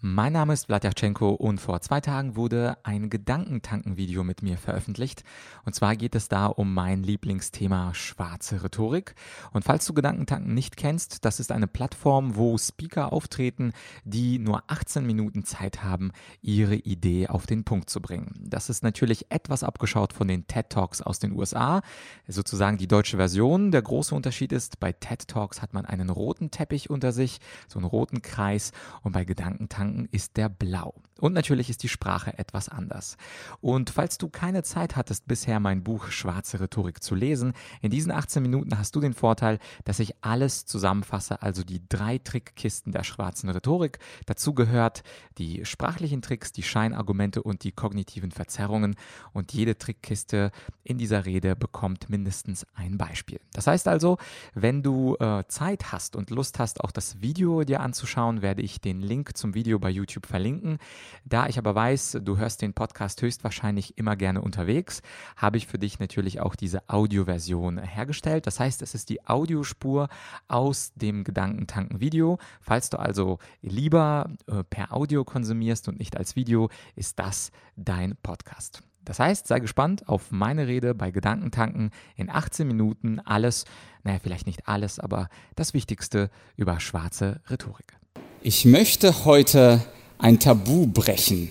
Mein Name ist Vladyachenko und vor zwei Tagen wurde ein Gedankentanken-Video mit mir veröffentlicht. Und zwar geht es da um mein Lieblingsthema schwarze Rhetorik. Und falls du Gedankentanken nicht kennst, das ist eine Plattform, wo Speaker auftreten, die nur 18 Minuten Zeit haben, ihre Idee auf den Punkt zu bringen. Das ist natürlich etwas abgeschaut von den TED Talks aus den USA, sozusagen die deutsche Version. Der große Unterschied ist, bei TED Talks hat man einen roten Teppich unter sich, so einen roten Kreis und bei Gedankentanken Gedanken ist der blau. Und natürlich ist die Sprache etwas anders. Und falls du keine Zeit hattest, bisher mein Buch Schwarze Rhetorik zu lesen, in diesen 18 Minuten hast du den Vorteil, dass ich alles zusammenfasse, also die drei Trickkisten der schwarzen Rhetorik. Dazu gehört die sprachlichen Tricks, die Scheinargumente und die kognitiven Verzerrungen. Und jede Trickkiste in dieser Rede bekommt mindestens ein Beispiel. Das heißt also, wenn du äh, Zeit hast und Lust hast, auch das Video dir anzuschauen, werde ich den Link zum Video bei YouTube verlinken. Da ich aber weiß, du hörst den Podcast höchstwahrscheinlich immer gerne unterwegs, habe ich für dich natürlich auch diese Audioversion hergestellt. Das heißt, es ist die Audiospur aus dem Gedankentanken-Video. Falls du also lieber äh, per Audio konsumierst und nicht als Video, ist das dein Podcast. Das heißt, sei gespannt auf meine Rede bei Gedankentanken in 18 Minuten. Alles, naja, vielleicht nicht alles, aber das Wichtigste über schwarze Rhetorik. Ich möchte heute ein Tabu brechen.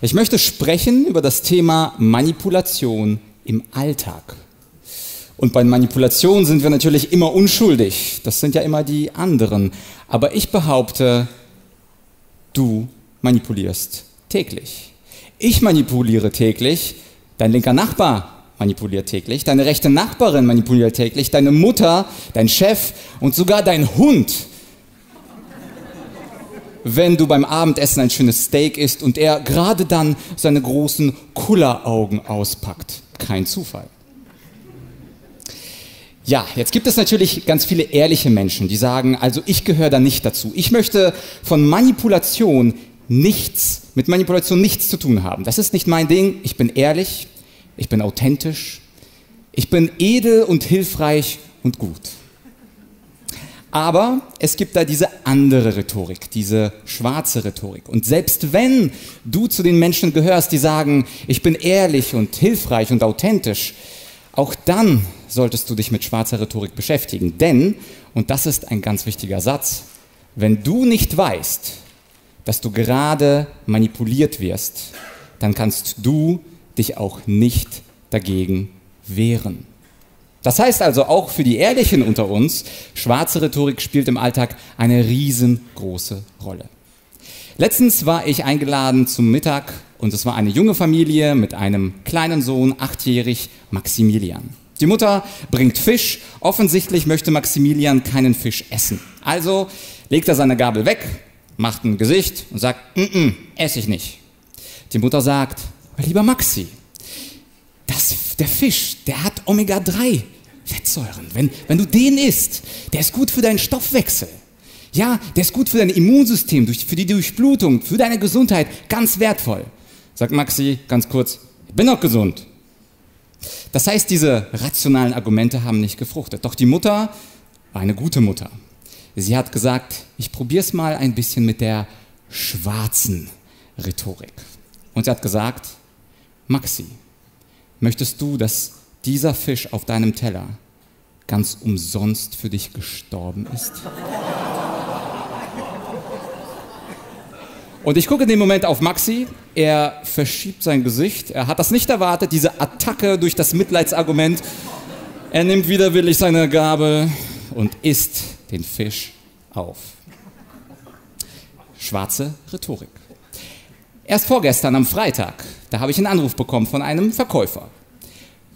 Ich möchte sprechen über das Thema Manipulation im Alltag. Und bei Manipulation sind wir natürlich immer unschuldig. Das sind ja immer die anderen. Aber ich behaupte, du manipulierst täglich. Ich manipuliere täglich, dein linker Nachbar manipuliert täglich, deine rechte Nachbarin manipuliert täglich, deine Mutter, dein Chef und sogar dein Hund wenn du beim Abendessen ein schönes Steak isst und er gerade dann seine großen Kulleraugen auspackt. Kein Zufall. Ja, jetzt gibt es natürlich ganz viele ehrliche Menschen, die sagen, also ich gehöre da nicht dazu. Ich möchte von Manipulation nichts, mit Manipulation nichts zu tun haben. Das ist nicht mein Ding. Ich bin ehrlich, ich bin authentisch, ich bin edel und hilfreich und gut. Aber es gibt da diese andere Rhetorik, diese schwarze Rhetorik. Und selbst wenn du zu den Menschen gehörst, die sagen, ich bin ehrlich und hilfreich und authentisch, auch dann solltest du dich mit schwarzer Rhetorik beschäftigen. Denn, und das ist ein ganz wichtiger Satz, wenn du nicht weißt, dass du gerade manipuliert wirst, dann kannst du dich auch nicht dagegen wehren. Das heißt also auch für die Ehrlichen unter uns, schwarze Rhetorik spielt im Alltag eine riesengroße Rolle. Letztens war ich eingeladen zum Mittag und es war eine junge Familie mit einem kleinen Sohn, achtjährig, Maximilian. Die Mutter bringt Fisch. Offensichtlich möchte Maximilian keinen Fisch essen. Also legt er seine Gabel weg, macht ein Gesicht und sagt, mm -mm, esse ich nicht. Die Mutter sagt, lieber Maxi, das, der Fisch, der hat Omega-3 Fettsäuren. Wenn, wenn du den isst, der ist gut für deinen Stoffwechsel. Ja, der ist gut für dein Immunsystem, für die Durchblutung, für deine Gesundheit, ganz wertvoll. Sagt Maxi ganz kurz, ich bin auch gesund. Das heißt, diese rationalen Argumente haben nicht gefruchtet. Doch die Mutter war eine gute Mutter. Sie hat gesagt, ich probiere es mal ein bisschen mit der schwarzen Rhetorik. Und sie hat gesagt, Maxi, Möchtest du, dass dieser Fisch auf deinem Teller ganz umsonst für dich gestorben ist? Und ich gucke in dem Moment auf Maxi, er verschiebt sein Gesicht, er hat das nicht erwartet, diese Attacke durch das Mitleidsargument. Er nimmt widerwillig seine Gabel und isst den Fisch auf. Schwarze Rhetorik. Erst vorgestern am Freitag, da habe ich einen Anruf bekommen von einem Verkäufer.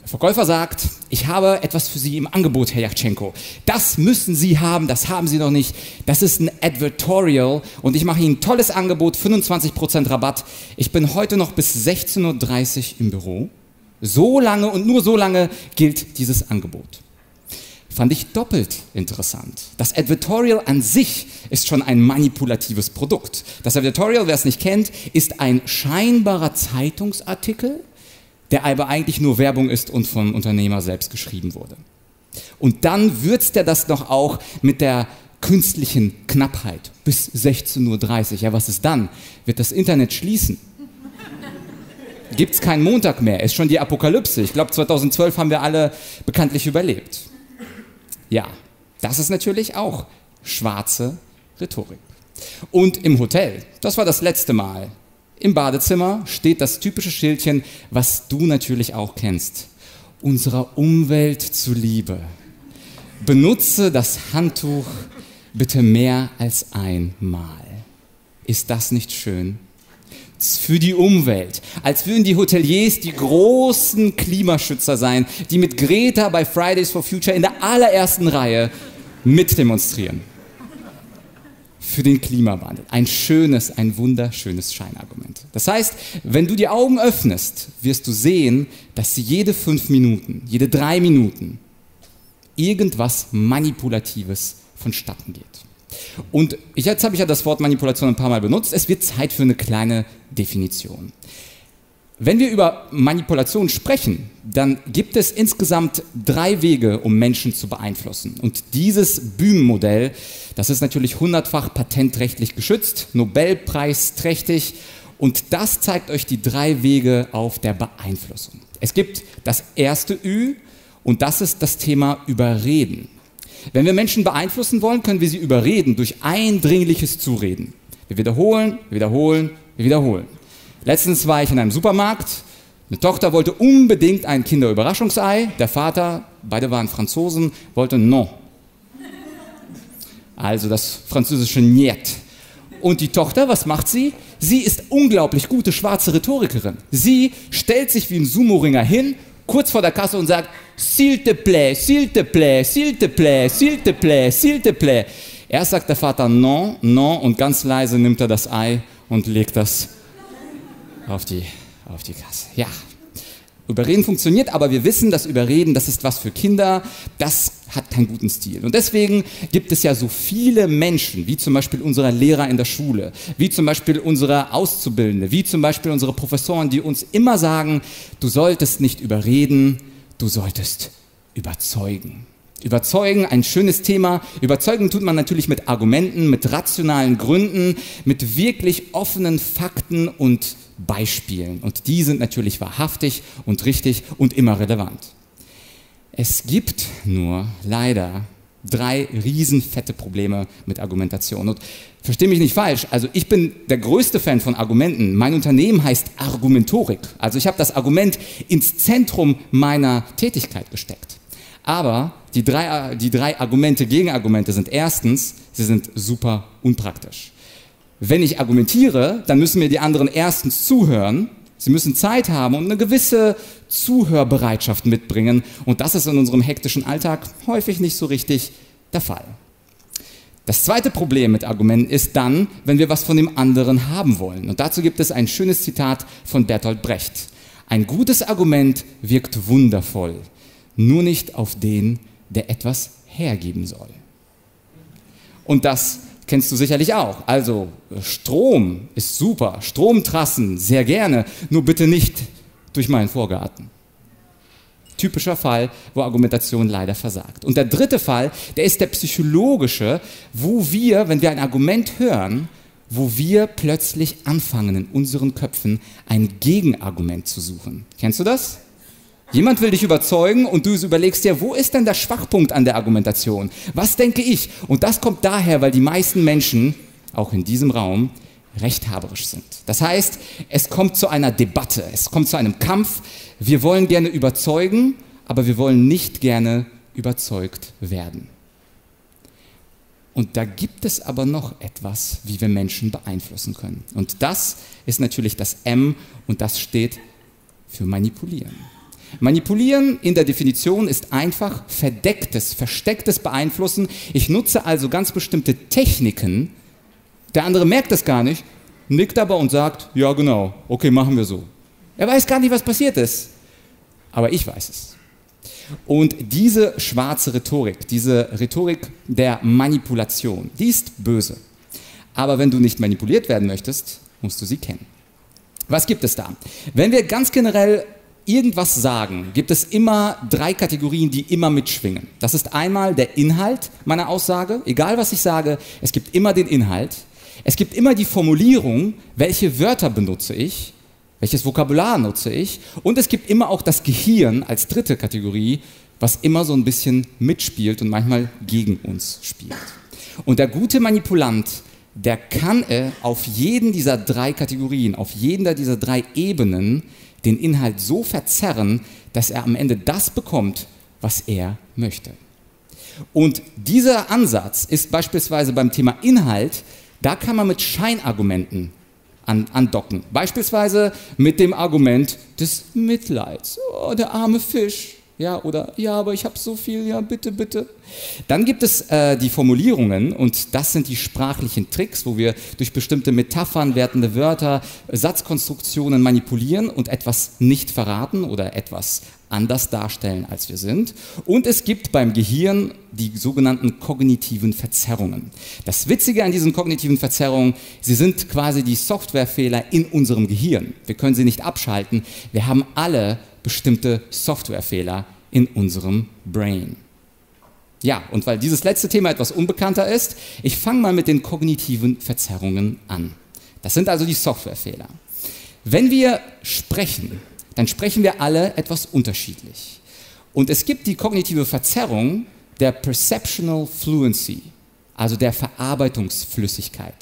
Der Verkäufer sagt, ich habe etwas für Sie im Angebot, Herr Yachtschenko. Das müssen Sie haben, das haben Sie noch nicht. Das ist ein Advertorial und ich mache Ihnen ein tolles Angebot, 25% Rabatt. Ich bin heute noch bis 16.30 Uhr im Büro. So lange und nur so lange gilt dieses Angebot fand ich doppelt interessant. Das Advertorial an sich ist schon ein manipulatives Produkt. Das Advertorial, wer es nicht kennt, ist ein scheinbarer Zeitungsartikel, der aber eigentlich nur Werbung ist und vom Unternehmer selbst geschrieben wurde. Und dann würzt er das noch auch mit der künstlichen Knappheit bis 16.30 Uhr. Ja, was ist dann? Wird das Internet schließen? Gibt es keinen Montag mehr? Ist schon die Apokalypse. Ich glaube, 2012 haben wir alle bekanntlich überlebt. Ja, das ist natürlich auch schwarze Rhetorik. Und im Hotel, das war das letzte Mal, im Badezimmer steht das typische Schildchen, was du natürlich auch kennst. Unserer Umwelt zuliebe. Benutze das Handtuch bitte mehr als einmal. Ist das nicht schön? Für die Umwelt. Als würden die Hoteliers die großen Klimaschützer sein, die mit Greta bei Fridays for Future in der allerersten Reihe mitdemonstrieren für den Klimawandel. Ein schönes, ein wunderschönes Scheinargument. Das heißt, wenn du die Augen öffnest, wirst du sehen, dass jede fünf Minuten, jede drei Minuten irgendwas Manipulatives vonstatten geht. Und jetzt habe ich ja das Wort Manipulation ein paar Mal benutzt. Es wird Zeit für eine kleine Definition. Wenn wir über Manipulation sprechen, dann gibt es insgesamt drei Wege, um Menschen zu beeinflussen. Und dieses Bühnenmodell, das ist natürlich hundertfach patentrechtlich geschützt, Nobelpreisträchtig. Und das zeigt euch die drei Wege auf der Beeinflussung. Es gibt das erste Ü und das ist das Thema Überreden. Wenn wir Menschen beeinflussen wollen, können wir sie überreden durch eindringliches Zureden. Wir wiederholen, wir wiederholen, wir wiederholen. Letztens war ich in einem Supermarkt. Eine Tochter wollte unbedingt ein Kinderüberraschungsei. Der Vater, beide waren Franzosen, wollte non. Also das französische Niet. Und die Tochter, was macht sie? Sie ist unglaublich gute schwarze Rhetorikerin. Sie stellt sich wie ein Sumo-Ringer hin, kurz vor der Kasse und sagt, s'il te plaît, s'il te plaît, s'il te plaît, s'il te plaît, s'il te plaît. Erst sagt der Vater non, non und ganz leise nimmt er das Ei und legt das auf die, auf die Kasse. Ja. Überreden funktioniert, aber wir wissen, dass Überreden, das ist was für Kinder, das hat keinen guten Stil. Und deswegen gibt es ja so viele Menschen, wie zum Beispiel unsere Lehrer in der Schule, wie zum Beispiel unsere Auszubildende, wie zum Beispiel unsere Professoren, die uns immer sagen, du solltest nicht überreden, du solltest überzeugen. Überzeugen, ein schönes Thema. Überzeugen tut man natürlich mit Argumenten, mit rationalen Gründen, mit wirklich offenen Fakten und Beispielen. Und die sind natürlich wahrhaftig und richtig und immer relevant. Es gibt nur leider drei riesenfette Probleme mit Argumentation. Und verstehe mich nicht falsch, also ich bin der größte Fan von Argumenten. Mein Unternehmen heißt Argumentorik. Also ich habe das Argument ins Zentrum meiner Tätigkeit gesteckt. Aber die drei, die drei Argumente, Gegenargumente sind erstens, sie sind super unpraktisch. Wenn ich argumentiere, dann müssen mir die anderen erstens zuhören, sie müssen Zeit haben und eine gewisse Zuhörbereitschaft mitbringen. Und das ist in unserem hektischen Alltag häufig nicht so richtig der Fall. Das zweite Problem mit Argumenten ist dann, wenn wir was von dem anderen haben wollen. Und dazu gibt es ein schönes Zitat von Bertolt Brecht. Ein gutes Argument wirkt wundervoll, nur nicht auf den, der etwas hergeben soll. Und das kennst du sicherlich auch. Also Strom ist super, Stromtrassen sehr gerne, nur bitte nicht durch meinen Vorgarten. Typischer Fall, wo Argumentation leider versagt. Und der dritte Fall, der ist der psychologische, wo wir, wenn wir ein Argument hören, wo wir plötzlich anfangen, in unseren Köpfen ein Gegenargument zu suchen. Kennst du das? Jemand will dich überzeugen und du überlegst dir, wo ist denn der Schwachpunkt an der Argumentation? Was denke ich? Und das kommt daher, weil die meisten Menschen, auch in diesem Raum, rechthaberisch sind. Das heißt, es kommt zu einer Debatte, es kommt zu einem Kampf. Wir wollen gerne überzeugen, aber wir wollen nicht gerne überzeugt werden. Und da gibt es aber noch etwas, wie wir Menschen beeinflussen können. Und das ist natürlich das M und das steht für manipulieren. Manipulieren in der Definition ist einfach verdecktes, verstecktes Beeinflussen. Ich nutze also ganz bestimmte Techniken. Der andere merkt das gar nicht, nickt aber und sagt, ja genau, okay, machen wir so. Er weiß gar nicht, was passiert ist. Aber ich weiß es. Und diese schwarze Rhetorik, diese Rhetorik der Manipulation, die ist böse. Aber wenn du nicht manipuliert werden möchtest, musst du sie kennen. Was gibt es da? Wenn wir ganz generell irgendwas sagen, gibt es immer drei Kategorien, die immer mitschwingen. Das ist einmal der Inhalt meiner Aussage, egal was ich sage, es gibt immer den Inhalt. Es gibt immer die Formulierung, welche Wörter benutze ich, welches Vokabular nutze ich. Und es gibt immer auch das Gehirn als dritte Kategorie, was immer so ein bisschen mitspielt und manchmal gegen uns spielt. Und der gute Manipulant, der kann auf jeden dieser drei Kategorien, auf jeden dieser drei Ebenen den Inhalt so verzerren, dass er am Ende das bekommt, was er möchte. Und dieser Ansatz ist beispielsweise beim Thema Inhalt, da kann man mit Scheinargumenten an, andocken. Beispielsweise mit dem Argument des Mitleids. Oh, der arme Fisch. Ja, oder ja, aber ich habe so viel, ja, bitte, bitte. Dann gibt es äh, die Formulierungen und das sind die sprachlichen Tricks, wo wir durch bestimmte Metaphern, wertende Wörter, Satzkonstruktionen manipulieren und etwas nicht verraten oder etwas anders darstellen, als wir sind. Und es gibt beim Gehirn die sogenannten kognitiven Verzerrungen. Das Witzige an diesen kognitiven Verzerrungen, sie sind quasi die Softwarefehler in unserem Gehirn. Wir können sie nicht abschalten. Wir haben alle bestimmte Softwarefehler in unserem Brain. Ja, und weil dieses letzte Thema etwas unbekannter ist, ich fange mal mit den kognitiven Verzerrungen an. Das sind also die Softwarefehler. Wenn wir sprechen, dann sprechen wir alle etwas unterschiedlich. Und es gibt die kognitive Verzerrung der Perceptional Fluency, also der Verarbeitungsflüssigkeit.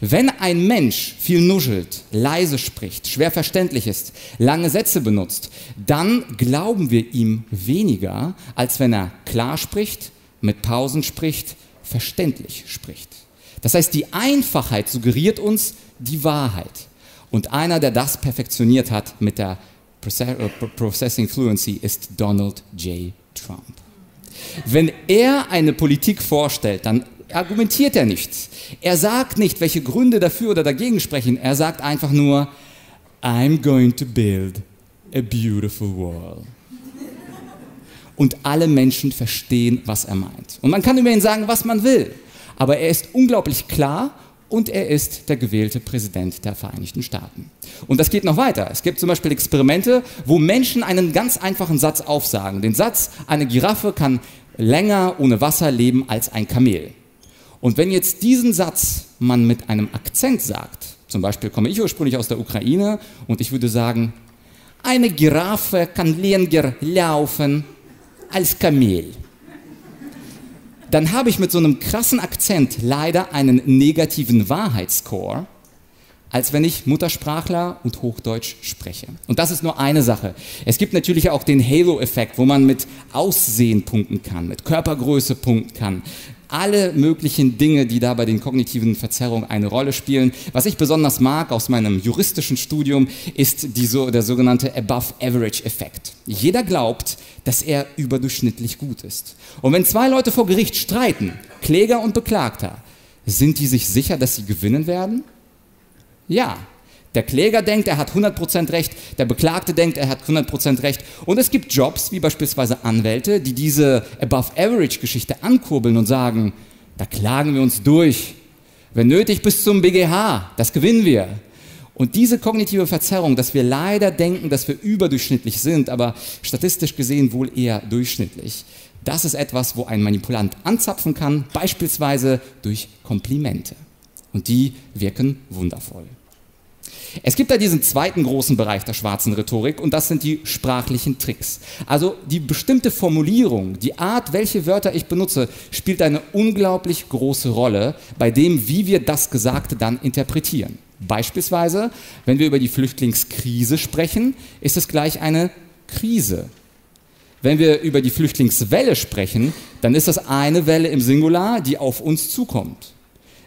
Wenn ein Mensch viel nuschelt, leise spricht, schwer verständlich ist, lange Sätze benutzt, dann glauben wir ihm weniger, als wenn er klar spricht, mit Pausen spricht, verständlich spricht. Das heißt, die Einfachheit suggeriert uns die Wahrheit. Und einer, der das perfektioniert hat mit der äh, Processing Fluency, ist Donald J. Trump. Wenn er eine Politik vorstellt, dann argumentiert er nicht. Er sagt nicht, welche Gründe dafür oder dagegen sprechen. Er sagt einfach nur, I'm going to build a beautiful wall. Und alle Menschen verstehen, was er meint. Und man kann über ihn sagen, was man will. Aber er ist unglaublich klar und er ist der gewählte Präsident der Vereinigten Staaten. Und das geht noch weiter. Es gibt zum Beispiel Experimente, wo Menschen einen ganz einfachen Satz aufsagen. Den Satz, eine Giraffe kann länger ohne Wasser leben als ein Kamel. Und wenn jetzt diesen Satz man mit einem Akzent sagt, zum Beispiel komme ich ursprünglich aus der Ukraine und ich würde sagen, eine Giraffe kann länger laufen als Kamel. Dann habe ich mit so einem krassen Akzent leider einen negativen Wahrheitsscore, als wenn ich Muttersprachler und Hochdeutsch spreche. Und das ist nur eine Sache. Es gibt natürlich auch den Halo-Effekt, wo man mit Aussehen punkten kann, mit Körpergröße punkten kann, alle möglichen Dinge, die da bei den kognitiven Verzerrungen eine Rolle spielen. Was ich besonders mag aus meinem juristischen Studium ist die, so, der sogenannte Above-Average-Effekt. Jeder glaubt, dass er überdurchschnittlich gut ist. Und wenn zwei Leute vor Gericht streiten, Kläger und Beklagter, sind die sich sicher, dass sie gewinnen werden? Ja, der Kläger denkt, er hat 100% Recht, der Beklagte denkt, er hat 100% Recht. Und es gibt Jobs, wie beispielsweise Anwälte, die diese Above-Average-Geschichte ankurbeln und sagen, da klagen wir uns durch. Wenn nötig bis zum BGH, das gewinnen wir. Und diese kognitive Verzerrung, dass wir leider denken, dass wir überdurchschnittlich sind, aber statistisch gesehen wohl eher durchschnittlich, das ist etwas, wo ein Manipulant anzapfen kann, beispielsweise durch Komplimente. Und die wirken wundervoll. Es gibt da diesen zweiten großen Bereich der schwarzen Rhetorik und das sind die sprachlichen Tricks. Also die bestimmte Formulierung, die Art, welche Wörter ich benutze, spielt eine unglaublich große Rolle bei dem, wie wir das Gesagte dann interpretieren. Beispielsweise, wenn wir über die Flüchtlingskrise sprechen, ist es gleich eine Krise. Wenn wir über die Flüchtlingswelle sprechen, dann ist das eine Welle im Singular, die auf uns zukommt.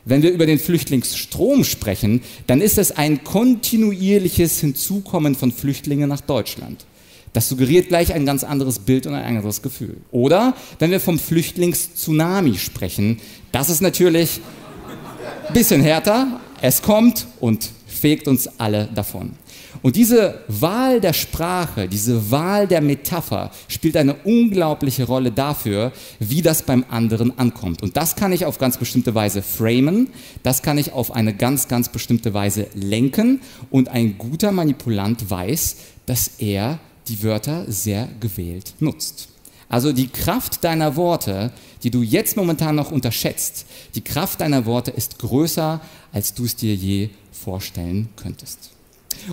Wenn wir über den Flüchtlingsstrom sprechen, dann ist es ein kontinuierliches Hinzukommen von Flüchtlingen nach Deutschland. Das suggeriert gleich ein ganz anderes Bild und ein anderes Gefühl. Oder wenn wir vom Flüchtlingstsunami sprechen, das ist natürlich ein bisschen härter. Es kommt und fegt uns alle davon. Und diese Wahl der Sprache, diese Wahl der Metapher spielt eine unglaubliche Rolle dafür, wie das beim anderen ankommt. Und das kann ich auf ganz bestimmte Weise framen, das kann ich auf eine ganz, ganz bestimmte Weise lenken. Und ein guter Manipulant weiß, dass er die Wörter sehr gewählt nutzt. Also die Kraft deiner Worte, die du jetzt momentan noch unterschätzt, die Kraft deiner Worte ist größer, als du es dir je vorstellen könntest.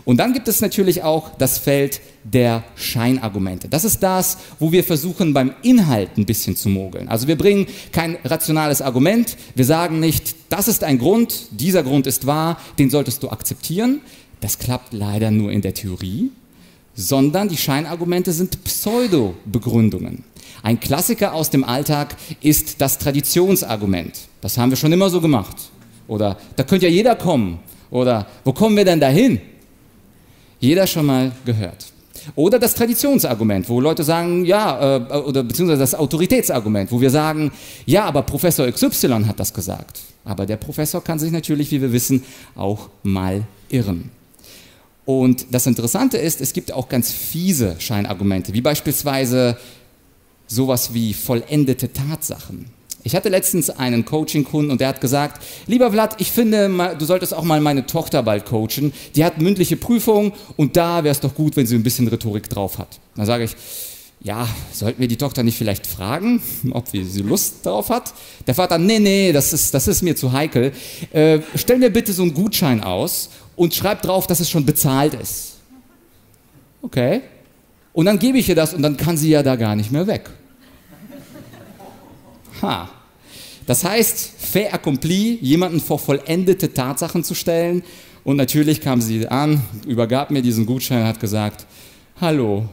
Und dann gibt es natürlich auch das Feld der Scheinargumente. Das ist das, wo wir versuchen, beim Inhalt ein bisschen zu mogeln. Also wir bringen kein rationales Argument. Wir sagen nicht, das ist ein Grund, dieser Grund ist wahr, den solltest du akzeptieren. Das klappt leider nur in der Theorie. Sondern die Scheinargumente sind Pseudo-Begründungen. Ein Klassiker aus dem Alltag ist das Traditionsargument. Das haben wir schon immer so gemacht. Oder da könnte ja jeder kommen. Oder wo kommen wir denn dahin? Jeder schon mal gehört. Oder das Traditionsargument, wo Leute sagen, ja, äh, oder beziehungsweise das Autoritätsargument, wo wir sagen, ja, aber Professor XY hat das gesagt. Aber der Professor kann sich natürlich, wie wir wissen, auch mal irren. Und das Interessante ist, es gibt auch ganz fiese Scheinargumente, wie beispielsweise sowas wie vollendete Tatsachen. Ich hatte letztens einen Coaching-Kunden und der hat gesagt, lieber Vlad, ich finde, du solltest auch mal meine Tochter bald coachen. Die hat mündliche Prüfung und da wäre es doch gut, wenn sie ein bisschen Rhetorik drauf hat. Dann sage ich, ja, sollten wir die Tochter nicht vielleicht fragen, ob sie Lust drauf hat? Der Vater, nee, nee, das ist, das ist mir zu heikel. Äh, stell mir bitte so einen Gutschein aus und schreib drauf, dass es schon bezahlt ist. Okay. Und dann gebe ich ihr das und dann kann sie ja da gar nicht mehr weg. Ha. Das heißt, fait accompli, jemanden vor vollendete Tatsachen zu stellen. Und natürlich kam sie an, übergab mir diesen Gutschein und hat gesagt, hallo.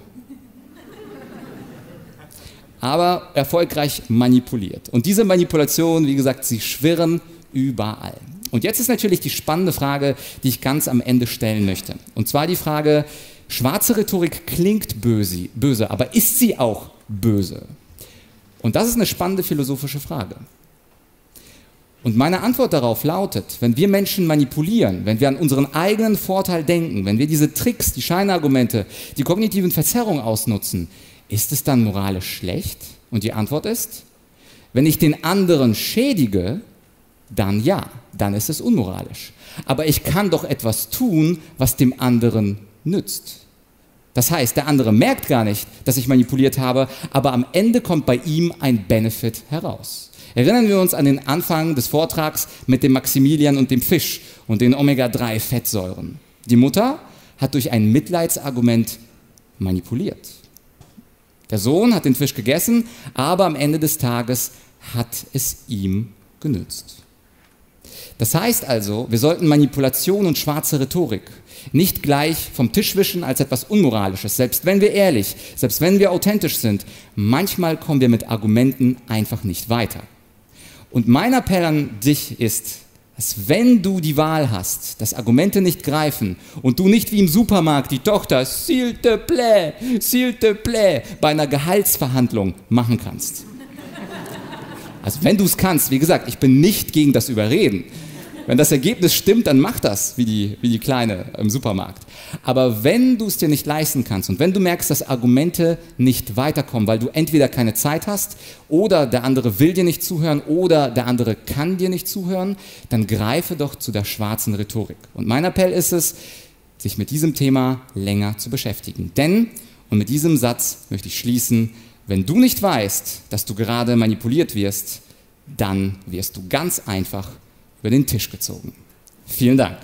Aber erfolgreich manipuliert. Und diese Manipulation, wie gesagt, sie schwirren überall. Und jetzt ist natürlich die spannende Frage, die ich ganz am Ende stellen möchte. Und zwar die Frage, schwarze Rhetorik klingt böse, böse aber ist sie auch böse? Und das ist eine spannende philosophische Frage. Und meine Antwort darauf lautet, wenn wir Menschen manipulieren, wenn wir an unseren eigenen Vorteil denken, wenn wir diese Tricks, die Scheinargumente, die kognitiven Verzerrungen ausnutzen, ist es dann moralisch schlecht? Und die Antwort ist, wenn ich den anderen schädige, dann ja, dann ist es unmoralisch. Aber ich kann doch etwas tun, was dem anderen nützt. Das heißt, der andere merkt gar nicht, dass ich manipuliert habe, aber am Ende kommt bei ihm ein Benefit heraus. Erinnern wir uns an den Anfang des Vortrags mit dem Maximilian und dem Fisch und den Omega-3-Fettsäuren. Die Mutter hat durch ein Mitleidsargument manipuliert. Der Sohn hat den Fisch gegessen, aber am Ende des Tages hat es ihm genützt. Das heißt also, wir sollten Manipulation und schwarze Rhetorik nicht gleich vom Tisch wischen als etwas Unmoralisches. Selbst wenn wir ehrlich, selbst wenn wir authentisch sind, manchmal kommen wir mit Argumenten einfach nicht weiter. Und mein Appell an dich ist, dass wenn du die Wahl hast, dass Argumente nicht greifen und du nicht wie im Supermarkt die Tochter s'il te plaît, s'il te plaît bei einer Gehaltsverhandlung machen kannst. Also wenn du es kannst, wie gesagt, ich bin nicht gegen das Überreden. Wenn das Ergebnis stimmt, dann mach das, wie die, wie die Kleine im Supermarkt. Aber wenn du es dir nicht leisten kannst und wenn du merkst, dass Argumente nicht weiterkommen, weil du entweder keine Zeit hast oder der andere will dir nicht zuhören oder der andere kann dir nicht zuhören, dann greife doch zu der schwarzen Rhetorik. Und mein Appell ist es, sich mit diesem Thema länger zu beschäftigen. Denn, und mit diesem Satz möchte ich schließen, wenn du nicht weißt, dass du gerade manipuliert wirst, dann wirst du ganz einfach über den Tisch gezogen. Vielen Dank.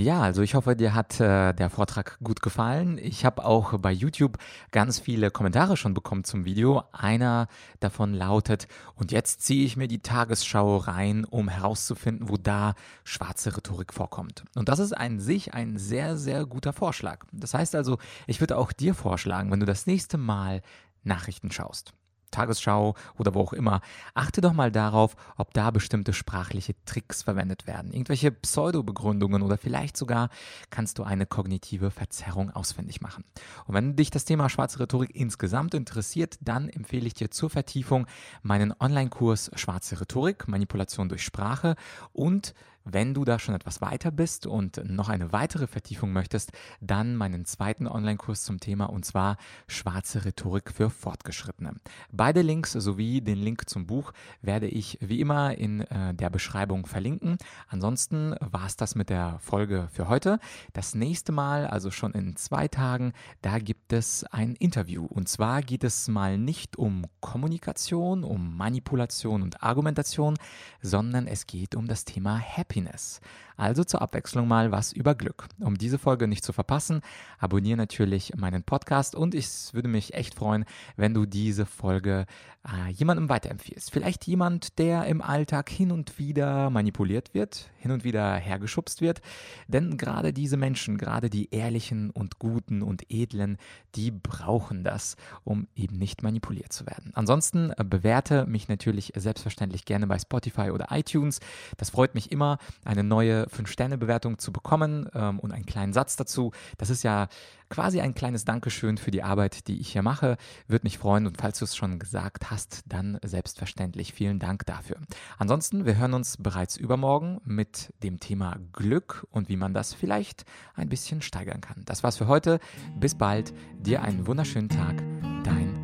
Ja, also ich hoffe, dir hat äh, der Vortrag gut gefallen. Ich habe auch bei YouTube ganz viele Kommentare schon bekommen zum Video. Einer davon lautet, und jetzt ziehe ich mir die Tagesschau rein, um herauszufinden, wo da schwarze Rhetorik vorkommt. Und das ist an sich ein sehr, sehr guter Vorschlag. Das heißt also, ich würde auch dir vorschlagen, wenn du das nächste Mal Nachrichten schaust Tagesschau oder wo auch immer, achte doch mal darauf, ob da bestimmte sprachliche Tricks verwendet werden. Irgendwelche Pseudo-Begründungen oder vielleicht sogar kannst du eine kognitive Verzerrung ausfindig machen. Und wenn dich das Thema schwarze Rhetorik insgesamt interessiert, dann empfehle ich dir zur Vertiefung meinen Online-Kurs Schwarze Rhetorik, Manipulation durch Sprache und Wenn du da schon etwas weiter bist und noch eine weitere Vertiefung möchtest, dann meinen zweiten Online-Kurs zum Thema und zwar Schwarze Rhetorik für Fortgeschrittene. Beide Links sowie den Link zum Buch werde ich wie immer in äh, der Beschreibung verlinken. Ansonsten war es das mit der Folge für heute. Das nächste Mal, also schon in zwei Tagen, da gibt es ein Interview. Und zwar geht es mal nicht um Kommunikation, um Manipulation und Argumentation, sondern es geht um das Thema Happiness. Also zur Abwechslung mal was über Glück. Um diese Folge nicht zu verpassen, abonniere natürlich meinen Podcast und ich würde mich echt freuen, wenn du diese Folge äh, jemandem weiterempfiehlst. Vielleicht jemand, der im Alltag hin und wieder manipuliert wird, hin und wieder hergeschubst wird. Denn gerade diese Menschen, gerade die ehrlichen und guten und edlen, die brauchen das, um eben nicht manipuliert zu werden. Ansonsten bewerte mich natürlich selbstverständlich gerne bei Spotify oder iTunes. Das freut mich immer, eine neue 5-Sterne-Bewertung zu bekommen ähm, und einen kleinen Satz dazu. Das ist ja quasi ein kleines Dankeschön für die Arbeit, die ich hier mache. Würde mich freuen und falls du es schon gesagt hast, dann selbstverständlich vielen Dank dafür. Ansonsten, wir hören uns bereits übermorgen mit dem Thema Glück und wie man das vielleicht ein bisschen steigern kann. Das war's für heute. Bis bald. Dir einen wunderschönen Tag. Dein